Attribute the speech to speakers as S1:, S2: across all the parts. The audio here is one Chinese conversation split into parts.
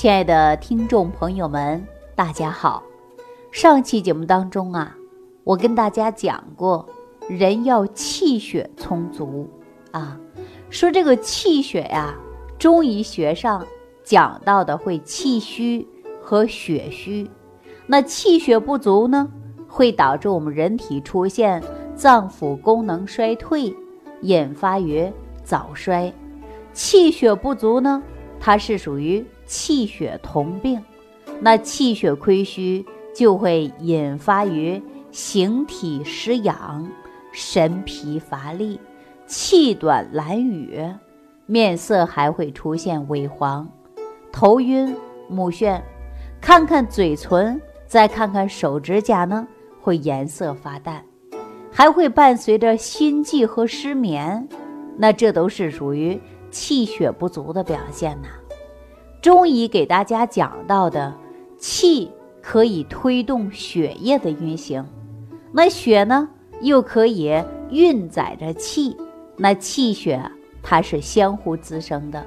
S1: 亲爱的听众朋友们，大家好。上期节目当中啊，我跟大家讲过，人要气血充足啊。说这个气血呀，中医学上讲到的会气虚和血虚。那气血不足呢，会导致我们人体出现脏腑功能衰退，引发于早衰。气血不足呢，它是属于。气血同病，那气血亏虚就会引发于形体失养、神疲乏力、气短懒语，面色还会出现萎黄、头晕目眩。看看嘴唇，再看看手指甲呢，会颜色发淡，还会伴随着心悸和失眠。那这都是属于气血不足的表现呐。中医给大家讲到的气可以推动血液的运行，那血呢又可以运载着气，那气血它是相互滋生的，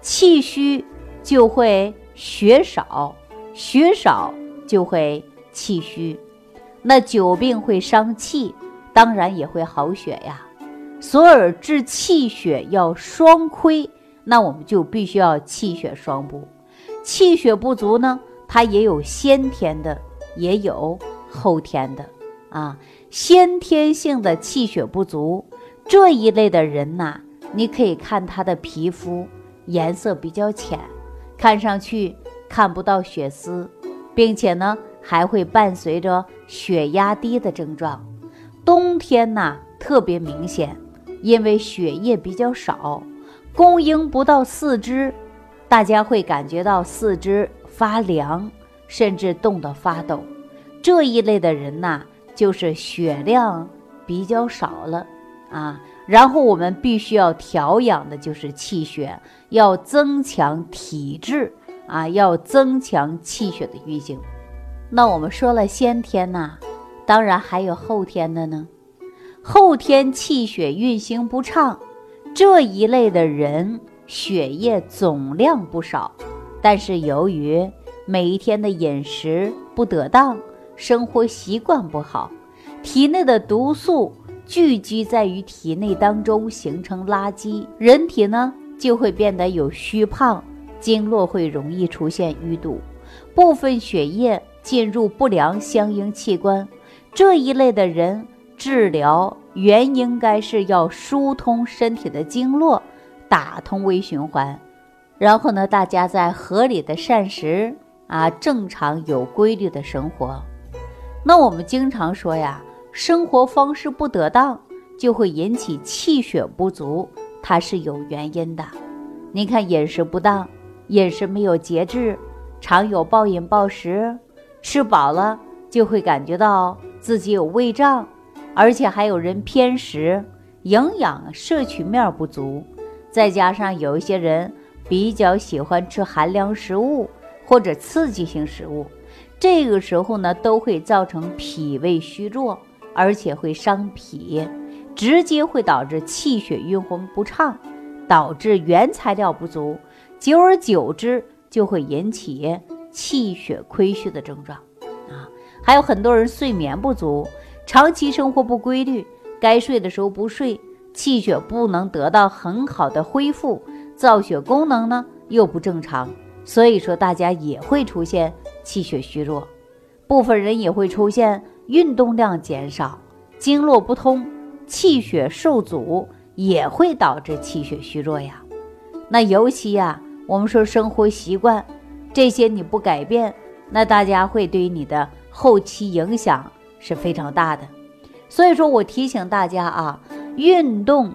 S1: 气虚就会血少，血少就会气虚，那久病会伤气，当然也会好血呀，所以治气血要双亏。那我们就必须要气血双补，气血不足呢，它也有先天的，也有后天的啊。先天性的气血不足这一类的人呐，你可以看他的皮肤颜色比较浅，看上去看不到血丝，并且呢还会伴随着血压低的症状。冬天呐特别明显，因为血液比较少。供应不到四肢，大家会感觉到四肢发凉，甚至冻得发抖。这一类的人呐，就是血量比较少了啊。然后我们必须要调养的就是气血，要增强体质啊，要增强气血的运行。那我们说了先天呐，当然还有后天的呢。后天气血运行不畅。这一类的人血液总量不少，但是由于每一天的饮食不得当，生活习惯不好，体内的毒素聚集在于体内当中，形成垃圾，人体呢就会变得有虚胖，经络会容易出现淤堵，部分血液进入不良相应器官，这一类的人治疗。原应该是要疏通身体的经络，打通微循环，然后呢，大家在合理的膳食啊，正常有规律的生活。那我们经常说呀，生活方式不得当就会引起气血不足，它是有原因的。你看饮食不当，饮食没有节制，常有暴饮暴食，吃饱了就会感觉到自己有胃胀。而且还有人偏食，营养摄取面不足，再加上有一些人比较喜欢吃寒凉食物或者刺激性食物，这个时候呢，都会造成脾胃虚弱，而且会伤脾，直接会导致气血运行不畅，导致原材料不足，久而久之就会引起气血亏虚的症状啊。还有很多人睡眠不足。长期生活不规律，该睡的时候不睡，气血不能得到很好的恢复，造血功能呢又不正常，所以说大家也会出现气血虚弱，部分人也会出现运动量减少、经络不通、气血受阻，也会导致气血虚弱呀。那尤其呀，我们说生活习惯这些你不改变，那大家会对你的后期影响。是非常大的，所以说我提醒大家啊，运动、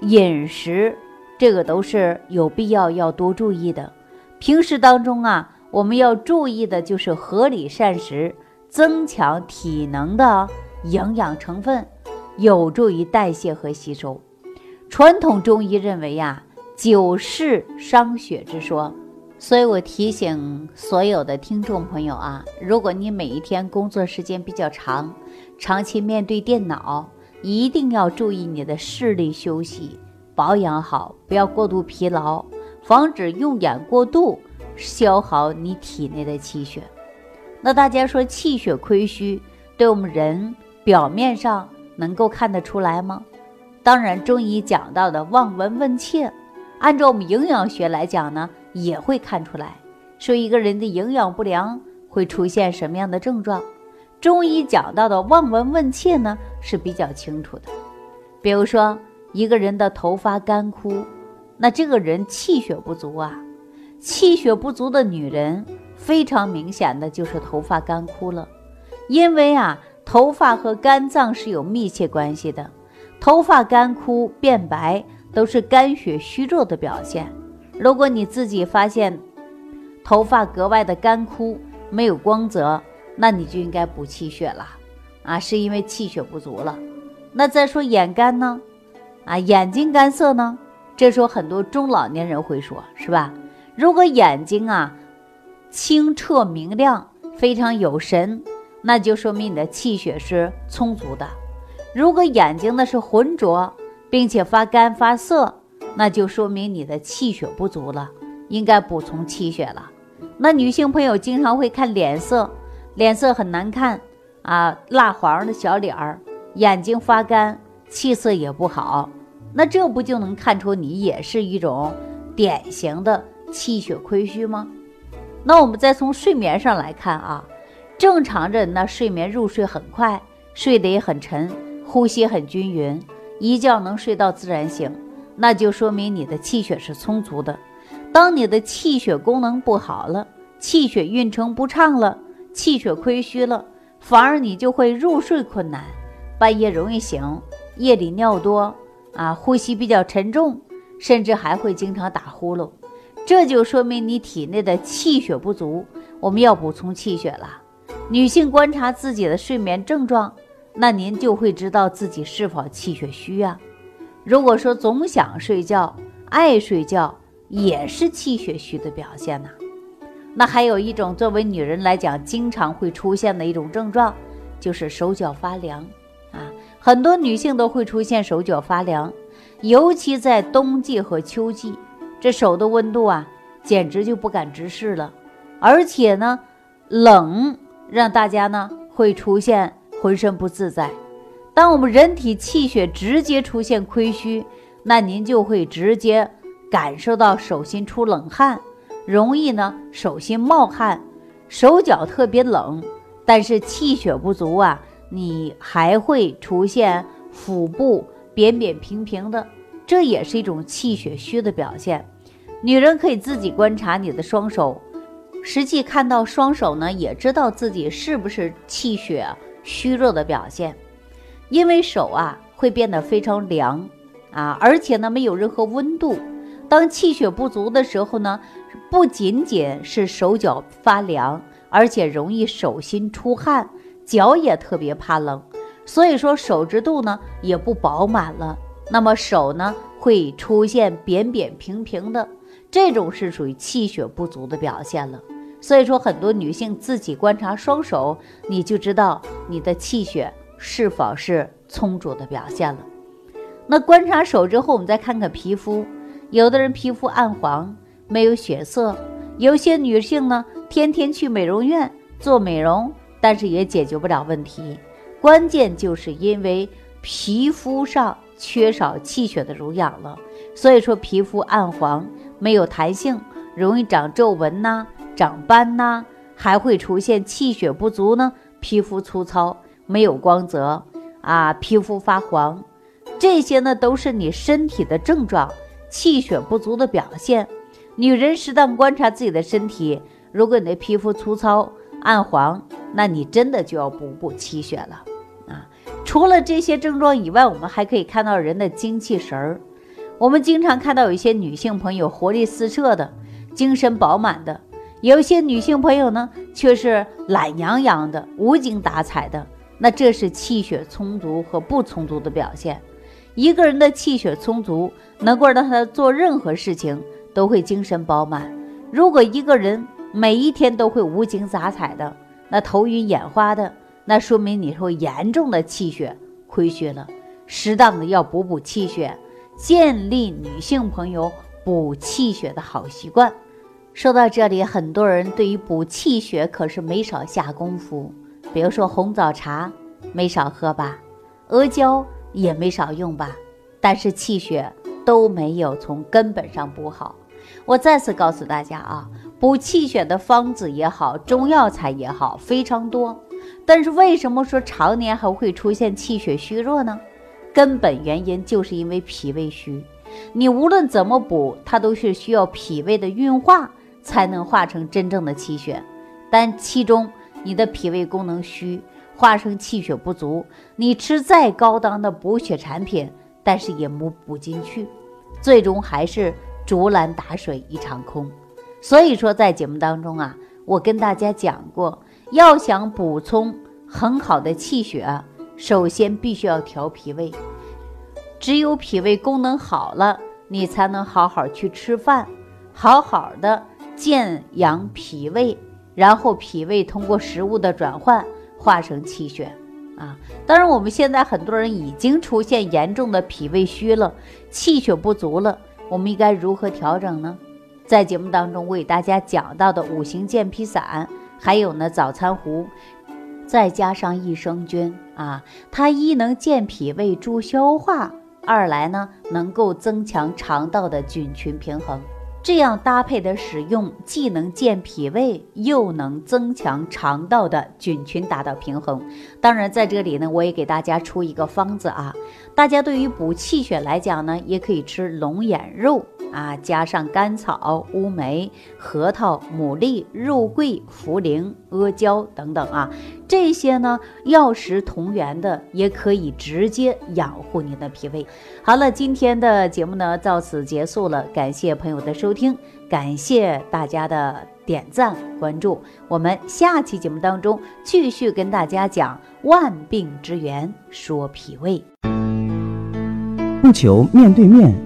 S1: 饮食这个都是有必要要多注意的。平时当中啊，我们要注意的就是合理膳食，增强体能的营养成分，有助于代谢和吸收。传统中医认为呀，久视伤血之说。所以我提醒所有的听众朋友啊，如果你每一天工作时间比较长，长期面对电脑，一定要注意你的视力休息，保养好，不要过度疲劳，防止用眼过度消耗你体内的气血。那大家说气血亏虚，对我们人表面上能够看得出来吗？当然，中医讲到的望闻问切，按照我们营养学来讲呢，也会看出来，说一个人的营养不良会出现什么样的症状。中医讲到的望闻问切呢是比较清楚的，比如说一个人的头发干枯，那这个人气血不足啊。气血不足的女人非常明显的就是头发干枯了，因为啊，头发和肝脏是有密切关系的，头发干枯变白都是肝血虚弱的表现。如果你自己发现头发格外的干枯，没有光泽。那你就应该补气血了，啊，是因为气血不足了。那再说眼干呢，啊，眼睛干涩呢，这时候很多中老年人会说，是吧？如果眼睛啊清澈明亮，非常有神，那就说明你的气血是充足的。如果眼睛呢是浑浊，并且发干发涩，那就说明你的气血不足了，应该补充气血了。那女性朋友经常会看脸色。脸色很难看啊，蜡黄的小脸儿，眼睛发干，气色也不好，那这不就能看出你也是一种典型的气血亏虚吗？那我们再从睡眠上来看啊，正常人呢睡眠入睡很快，睡得也很沉，呼吸很均匀，一觉能睡到自然醒，那就说明你的气血是充足的。当你的气血功能不好了，气血运程不畅了。气血亏虚了，反而你就会入睡困难，半夜容易醒，夜里尿多啊，呼吸比较沉重，甚至还会经常打呼噜，这就说明你体内的气血不足，我们要补充气血了。女性观察自己的睡眠症状，那您就会知道自己是否气血虚啊。如果说总想睡觉、爱睡觉，也是气血虚的表现呢。那还有一种，作为女人来讲，经常会出现的一种症状，就是手脚发凉啊。很多女性都会出现手脚发凉，尤其在冬季和秋季，这手的温度啊，简直就不敢直视了。而且呢，冷让大家呢会出现浑身不自在。当我们人体气血直接出现亏虚，那您就会直接感受到手心出冷汗。容易呢，手心冒汗，手脚特别冷，但是气血不足啊，你还会出现腹部扁扁平平的，这也是一种气血虚的表现。女人可以自己观察你的双手，实际看到双手呢，也知道自己是不是气血虚弱的表现，因为手啊会变得非常凉啊，而且呢没有任何温度。当气血不足的时候呢，不仅仅是手脚发凉，而且容易手心出汗，脚也特别怕冷，所以说手指肚呢也不饱满了。那么手呢会出现扁扁平平的，这种是属于气血不足的表现了。所以说很多女性自己观察双手，你就知道你的气血是否是充足的表现了。那观察手之后，我们再看看皮肤。有的人皮肤暗黄，没有血色；有些女性呢，天天去美容院做美容，但是也解决不了问题。关键就是因为皮肤上缺少气血的濡养了，所以说皮肤暗黄，没有弹性，容易长皱纹呐、长斑呐，还会出现气血不足呢，皮肤粗糙，没有光泽啊，皮肤发黄，这些呢都是你身体的症状。气血不足的表现，女人适当观察自己的身体。如果你的皮肤粗糙、暗黄，那你真的就要补补气血了啊！除了这些症状以外，我们还可以看到人的精气神儿。我们经常看到有一些女性朋友活力四射的、精神饱满的，有一些女性朋友呢却是懒洋洋的、无精打采的。那这是气血充足和不充足的表现。一个人的气血充足，能够让他做任何事情都会精神饱满。如果一个人每一天都会无精打采的，那头晕眼花的，那说明你会严重的气血亏虚了。适当的要补补气血，建立女性朋友补气血的好习惯。说到这里，很多人对于补气血可是没少下功夫，比如说红枣茶没少喝吧，阿胶也没少用吧，但是气血都没有从根本上补好。我再次告诉大家啊，补气血的方子也好，中药材也好，非常多。但是为什么说常年还会出现气血虚弱呢？根本原因就是因为脾胃虚。你无论怎么补，它都是需要脾胃的运化。才能化成真正的气血，但其中你的脾胃功能虚，化生气血不足，你吃再高档的补血产品，但是也补补进去，最终还是竹篮打水一场空。所以说，在节目当中啊，我跟大家讲过，要想补充很好的气血，首先必须要调脾胃，只有脾胃功能好了，你才能好好去吃饭，好好的。健养脾胃，然后脾胃通过食物的转换化成气血啊。当然，我们现在很多人已经出现严重的脾胃虚了，气血不足了，我们应该如何调整呢？在节目当中为大家讲到的五行健脾散，还有呢早餐壶，再加上益生菌啊，它一能健脾胃助消化，二来呢能够增强肠道的菌群平衡。这样搭配的使用，既能健脾胃，又能增强肠道的菌群，达到平衡。当然，在这里呢，我也给大家出一个方子啊，大家对于补气血来讲呢，也可以吃龙眼肉。啊，加上甘草、乌梅、核桃、牡蛎、肉桂、茯苓、阿胶等等啊，这些呢药食同源的，也可以直接养护你的脾胃。好了，今天的节目呢到此结束了，感谢朋友的收听，感谢大家的点赞关注。我们下期节目当中继续跟大家讲万病之源，说脾胃。
S2: 不求面对面。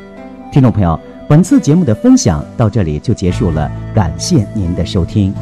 S2: 听众朋友，本次节目的分享到这里就结束了，感谢您的收听。